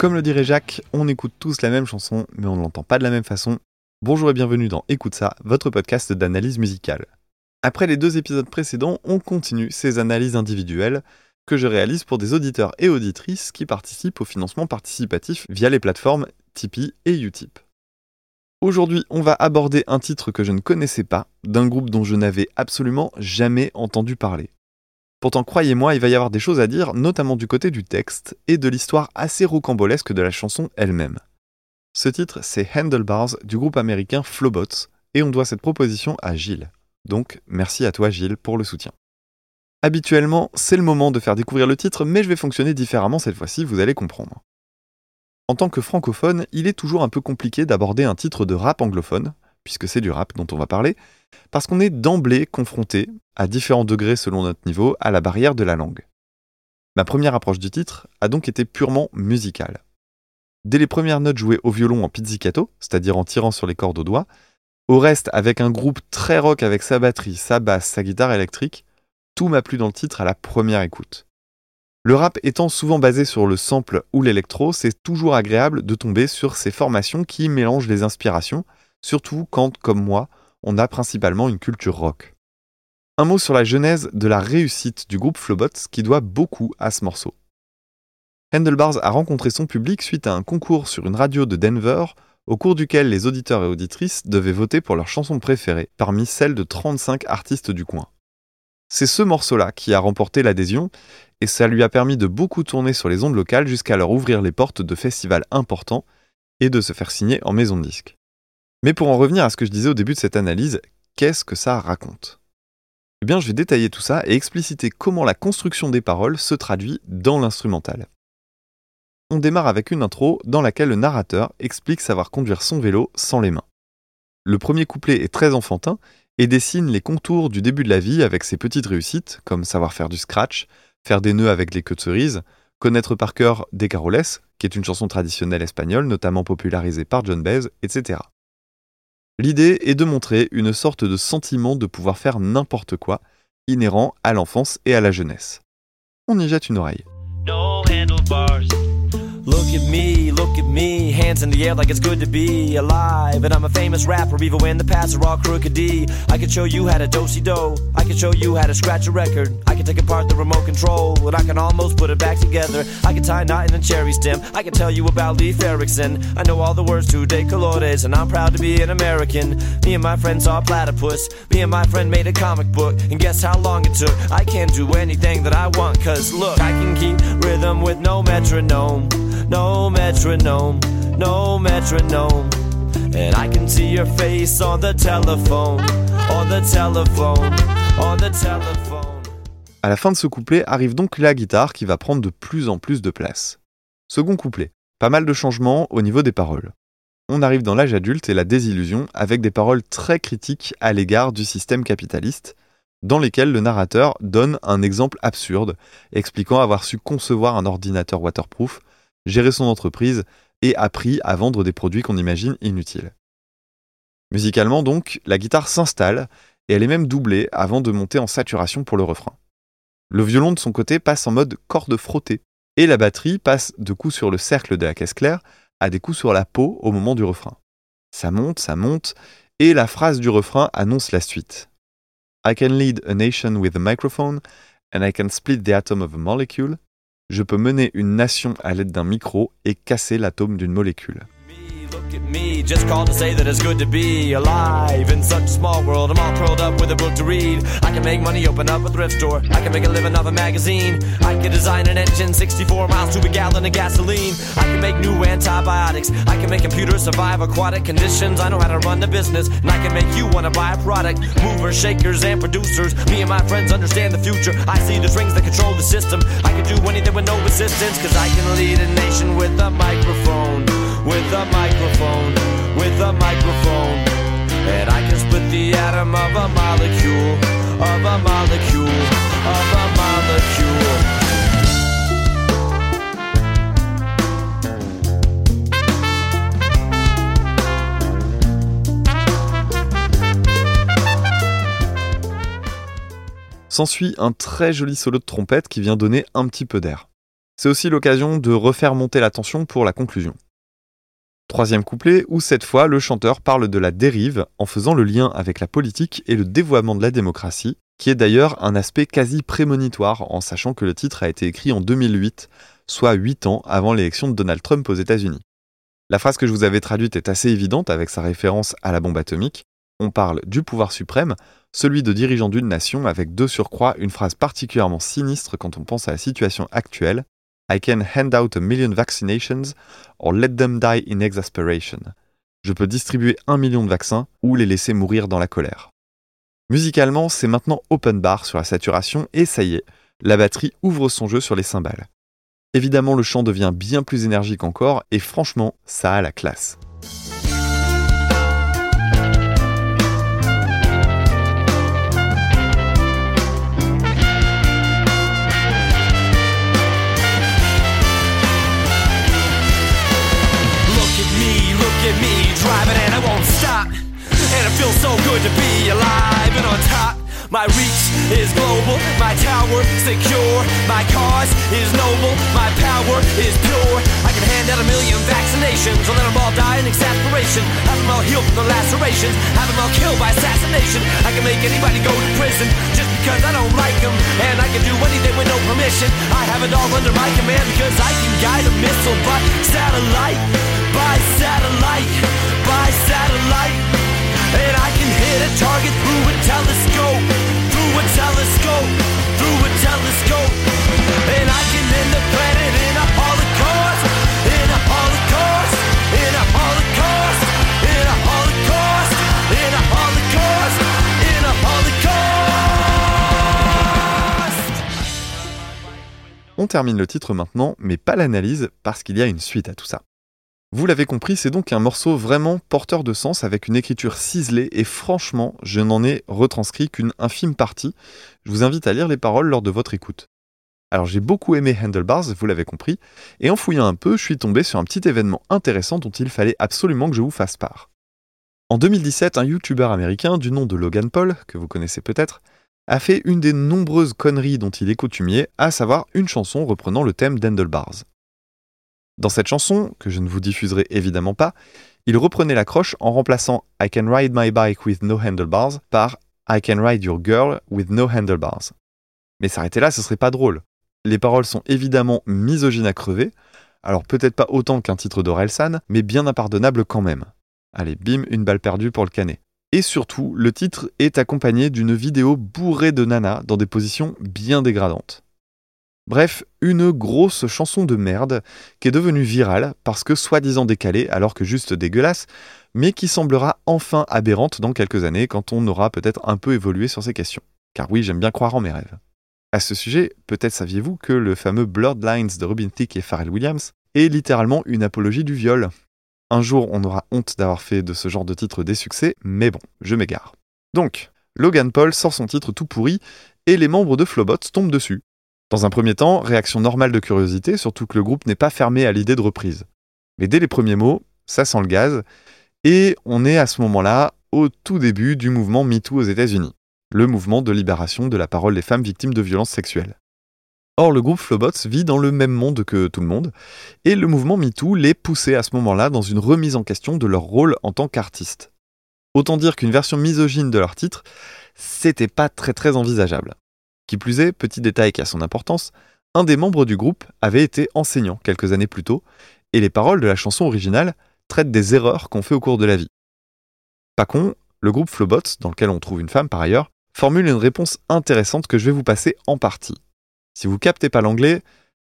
Comme le dirait Jacques, on écoute tous la même chanson, mais on ne l'entend pas de la même façon. Bonjour et bienvenue dans Écoute ça, votre podcast d'analyse musicale. Après les deux épisodes précédents, on continue ces analyses individuelles que je réalise pour des auditeurs et auditrices qui participent au financement participatif via les plateformes Tipeee et Utip. Aujourd'hui, on va aborder un titre que je ne connaissais pas, d'un groupe dont je n'avais absolument jamais entendu parler. Pourtant, croyez-moi, il va y avoir des choses à dire, notamment du côté du texte et de l'histoire assez rocambolesque de la chanson elle-même. Ce titre, c'est Handlebars du groupe américain Flowbots, et on doit cette proposition à Gilles. Donc, merci à toi Gilles pour le soutien. Habituellement, c'est le moment de faire découvrir le titre, mais je vais fonctionner différemment cette fois-ci, vous allez comprendre. En tant que francophone, il est toujours un peu compliqué d'aborder un titre de rap anglophone, puisque c'est du rap dont on va parler, parce qu'on est d'emblée confronté, à différents degrés selon notre niveau, à la barrière de la langue. Ma première approche du titre a donc été purement musicale. Dès les premières notes jouées au violon en pizzicato, c'est-à-dire en tirant sur les cordes au doigt, au reste avec un groupe très rock avec sa batterie, sa basse, sa guitare électrique, tout m'a plu dans le titre à la première écoute. Le rap étant souvent basé sur le sample ou l'électro, c'est toujours agréable de tomber sur ces formations qui mélangent les inspirations, surtout quand, comme moi, on a principalement une culture rock. Un mot sur la genèse de la réussite du groupe Flowbots qui doit beaucoup à ce morceau. Handlebars a rencontré son public suite à un concours sur une radio de Denver au cours duquel les auditeurs et auditrices devaient voter pour leur chanson préférée parmi celles de 35 artistes du coin. C'est ce morceau-là qui a remporté l'adhésion et ça lui a permis de beaucoup tourner sur les ondes locales jusqu'à leur ouvrir les portes de festivals importants et de se faire signer en maison de disque. Mais pour en revenir à ce que je disais au début de cette analyse, qu'est-ce que ça raconte? Eh bien, je vais détailler tout ça et expliciter comment la construction des paroles se traduit dans l'instrumental. On démarre avec une intro dans laquelle le narrateur explique savoir conduire son vélo sans les mains. Le premier couplet est très enfantin et dessine les contours du début de la vie avec ses petites réussites, comme savoir faire du scratch, faire des nœuds avec les queues de cerise, connaître par cœur Des Caroles, qui est une chanson traditionnelle espagnole notamment popularisée par John Baez, etc. L'idée est de montrer une sorte de sentiment de pouvoir faire n'importe quoi, inhérent à l'enfance et à la jeunesse. On y jette une oreille. Look at me, look at me, hands in the air like it's good to be alive. And I'm a famous rapper, even when the paths are all crooked I can show you how to dosey do. I can show you how to scratch a record. I can take apart the remote control, and I can almost put it back together. I can tie a knot in a cherry stem. I can tell you about Leif Erikson. I know all the words to De Colores, and I'm proud to be an American. Me and my friend saw platypus. Me and my friend made a comic book, and guess how long it took? I can do anything that I want, cause look, I can keep rhythm with no metronome no. À la fin de ce couplet arrive donc la guitare qui va prendre de plus en plus de place. Second couplet, pas mal de changements au niveau des paroles. On arrive dans l'âge adulte et la désillusion avec des paroles très critiques à l'égard du système capitaliste, dans lesquelles le narrateur donne un exemple absurde, expliquant avoir su concevoir un ordinateur waterproof gérer son entreprise et appris à vendre des produits qu'on imagine inutiles. Musicalement donc, la guitare s'installe et elle est même doublée avant de monter en saturation pour le refrain. Le violon de son côté passe en mode corde frottée et la batterie passe de coups sur le cercle de la caisse claire à des coups sur la peau au moment du refrain. Ça monte, ça monte et la phrase du refrain annonce la suite. I can lead a nation with a microphone and I can split the atom of a molecule je peux mener une nation à l'aide d'un micro et casser l'atome d'une molécule. there were no resistance, cause I can lead a nation with a microphone, with a microphone, with a microphone. And I can split the atom of a molecule, of a molecule, of a molecule. S'ensuit un très joli solo de trompette qui vient donner un petit peu d'air. C'est aussi l'occasion de refaire monter la tension pour la conclusion. Troisième couplet, où cette fois le chanteur parle de la dérive en faisant le lien avec la politique et le dévoiement de la démocratie, qui est d'ailleurs un aspect quasi prémonitoire en sachant que le titre a été écrit en 2008, soit 8 ans avant l'élection de Donald Trump aux États-Unis. La phrase que je vous avais traduite est assez évidente avec sa référence à la bombe atomique. On parle du pouvoir suprême, celui de dirigeant d'une nation avec de surcroît une phrase particulièrement sinistre quand on pense à la situation actuelle. I can hand out a million vaccinations or let them die in exasperation. Je peux distribuer un million de vaccins ou les laisser mourir dans la colère. Musicalement, c'est maintenant open bar sur la saturation et ça y est, la batterie ouvre son jeu sur les cymbales. Évidemment, le chant devient bien plus énergique encore et franchement, ça a la classe. Look at me, driving and I won't stop. And it feels so good to be alive and on top. My reach is global, my tower secure, my cause is noble, my power is pure. I can hand out a million vaccinations, or let them all die in exasperation. Have them all healed from the lacerations, have them all killed by assassination. I can make anybody go to prison just because I don't like them, and I can do anything with no permission. I have it all under my command because I can guide a missile by satellite, On termine le titre maintenant, mais pas l'analyse, parce qu'il y a une suite à tout ça. Vous l'avez compris, c'est donc un morceau vraiment porteur de sens avec une écriture ciselée et franchement, je n'en ai retranscrit qu'une infime partie. Je vous invite à lire les paroles lors de votre écoute. Alors j'ai beaucoup aimé Handlebars, vous l'avez compris, et en fouillant un peu, je suis tombé sur un petit événement intéressant dont il fallait absolument que je vous fasse part. En 2017, un YouTuber américain du nom de Logan Paul, que vous connaissez peut-être, a fait une des nombreuses conneries dont il est coutumier, à savoir une chanson reprenant le thème d'Handlebars. Dans cette chanson, que je ne vous diffuserai évidemment pas, il reprenait l'accroche en remplaçant I can ride my bike with no handlebars par I can ride your girl with no handlebars. Mais s'arrêter là, ce serait pas drôle. Les paroles sont évidemment misogynes à crever, alors peut-être pas autant qu'un titre d'Orelsan, mais bien impardonnable quand même. Allez, bim, une balle perdue pour le canet. Et surtout, le titre est accompagné d'une vidéo bourrée de nanas dans des positions bien dégradantes. Bref, une grosse chanson de merde qui est devenue virale parce que soi-disant décalée alors que juste dégueulasse, mais qui semblera enfin aberrante dans quelques années quand on aura peut-être un peu évolué sur ces questions. Car oui, j'aime bien croire en mes rêves. À ce sujet, peut-être saviez-vous que le fameux Bloodlines de Robin Thicke et Pharrell Williams est littéralement une apologie du viol. Un jour, on aura honte d'avoir fait de ce genre de titre des succès, mais bon, je m'égare. Donc, Logan Paul sort son titre tout pourri et les membres de Flowbot tombent dessus. Dans un premier temps, réaction normale de curiosité, surtout que le groupe n'est pas fermé à l'idée de reprise. Mais dès les premiers mots, ça sent le gaz, et on est à ce moment-là au tout début du mouvement MeToo aux États-Unis, le mouvement de libération de la parole des femmes victimes de violences sexuelles. Or, le groupe Flowbots vit dans le même monde que tout le monde, et le mouvement MeToo les poussait à ce moment-là dans une remise en question de leur rôle en tant qu'artistes. Autant dire qu'une version misogyne de leur titre, c'était pas très très envisageable. Qui plus est, petit détail qui a son importance, un des membres du groupe avait été enseignant quelques années plus tôt, et les paroles de la chanson originale traitent des erreurs qu'on fait au cours de la vie. Pas con, le groupe Flowbots, dans lequel on trouve une femme par ailleurs, formule une réponse intéressante que je vais vous passer en partie. Si vous captez pas l'anglais,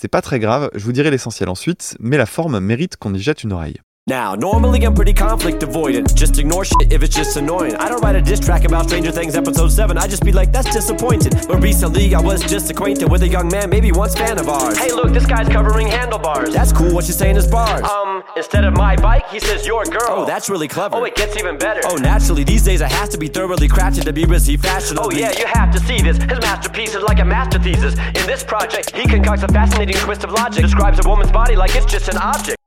c'est pas très grave, je vous dirai l'essentiel ensuite, mais la forme mérite qu'on y jette une oreille. Now, normally I'm pretty conflict avoidant. Just ignore shit if it's just annoying. I don't write a diss track about Stranger Things episode 7. I just be like, that's disappointed. But recently I was just acquainted with a young man, maybe once fan of ours. Hey, look, this guy's covering handlebars. That's cool. What you saying is bars. Um, instead of my bike, he says your girl. Oh, that's really clever. Oh, it gets even better. Oh, naturally, these days it has to be thoroughly crafted to be received fashionably. Oh, yeah, you have to see this. His masterpiece is like a master thesis. In this project, he concocts a fascinating twist of logic. Describes a woman's body like it's just an object.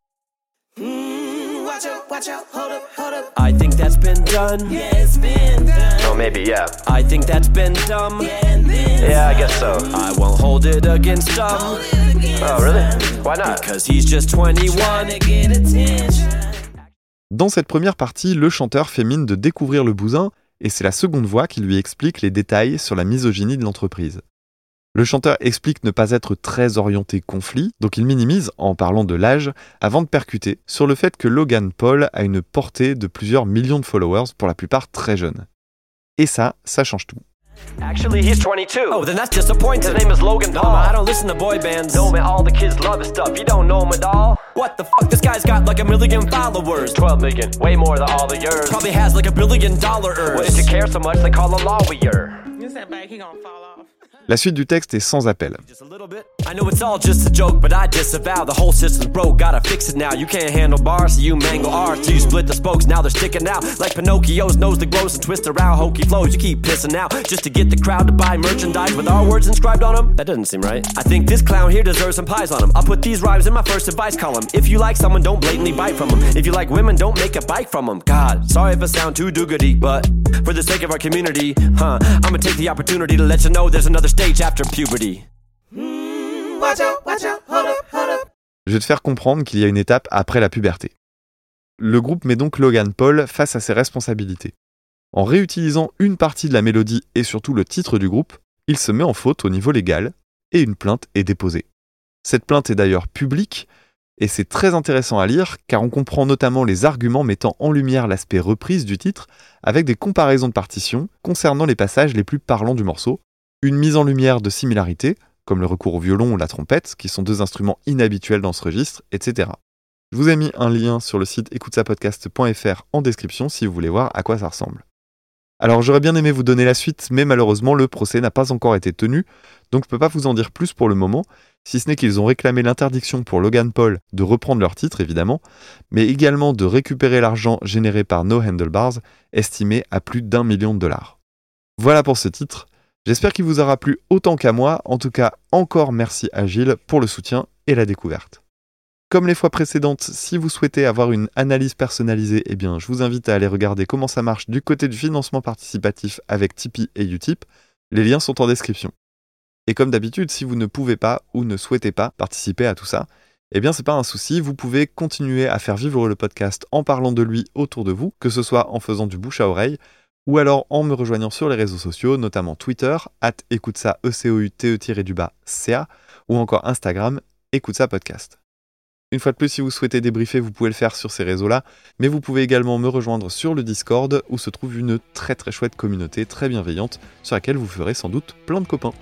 Watch out, I think that's been done. Yeah, it's been done. Oh, maybe, yeah. I think that's been dumb. Yeah, I guess so. I won't hold it against him. Oh, really? Why not? Because he's just 21. Dans cette première partie, le chanteur fait mine de découvrir le bousin, et c'est la seconde voix qui lui explique les détails sur la misogynie de l'entreprise. Le chanteur explique ne pas être très orienté conflit, donc il minimise, en parlant de l'âge, avant de percuter sur le fait que Logan Paul a une portée de plusieurs millions de followers, pour la plupart très jeunes. Et ça, ça change tout. Actually, he's 22. Oh, then that's disappointing. His name is Logan Paul. I don't listen to boy bands. No, man, all the kids love his stuff. You don't know him at all. What the fuck? This guy's got like a million followers. 12 million. Way more than all of yours. Probably has like a billion dollars. Well, if you care so much, they call a lawyer. You said back, he gonna fall off. La suite du texte est sans appel. Stage after puberty. Je vais te faire comprendre qu'il y a une étape après la puberté. Le groupe met donc Logan Paul face à ses responsabilités. En réutilisant une partie de la mélodie et surtout le titre du groupe, il se met en faute au niveau légal et une plainte est déposée. Cette plainte est d'ailleurs publique et c'est très intéressant à lire car on comprend notamment les arguments mettant en lumière l'aspect reprise du titre avec des comparaisons de partitions concernant les passages les plus parlants du morceau, une mise en lumière de similarités, comme le recours au violon ou la trompette, qui sont deux instruments inhabituels dans ce registre, etc. Je vous ai mis un lien sur le site écoutesapodcast.fr en description si vous voulez voir à quoi ça ressemble. Alors j'aurais bien aimé vous donner la suite, mais malheureusement le procès n'a pas encore été tenu, donc je peux pas vous en dire plus pour le moment, si ce n'est qu'ils ont réclamé l'interdiction pour Logan Paul de reprendre leur titre évidemment, mais également de récupérer l'argent généré par No Handlebars, estimé à plus d'un million de dollars. Voilà pour ce titre, j'espère qu'il vous aura plu autant qu'à moi, en tout cas encore merci à Gilles pour le soutien et la découverte. Comme les fois précédentes, si vous souhaitez avoir une analyse personnalisée, eh bien, je vous invite à aller regarder comment ça marche du côté du financement participatif avec Tipeee et Utip. Les liens sont en description. Et comme d'habitude, si vous ne pouvez pas ou ne souhaitez pas participer à tout ça, eh bien c'est pas un souci, vous pouvez continuer à faire vivre le podcast en parlant de lui autour de vous, que ce soit en faisant du bouche à oreille, ou alors en me rejoignant sur les réseaux sociaux, notamment Twitter, at écoute ça, e c o u t e du bas ca, ou encore Instagram, écoute ça podcast. Une fois de plus, si vous souhaitez débriefer, vous pouvez le faire sur ces réseaux-là, mais vous pouvez également me rejoindre sur le Discord où se trouve une très très chouette communauté très bienveillante sur laquelle vous ferez sans doute plein de copains.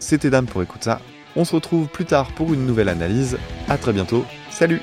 C'était Dame pour écouter ça. On se retrouve plus tard pour une nouvelle analyse. À très bientôt. Salut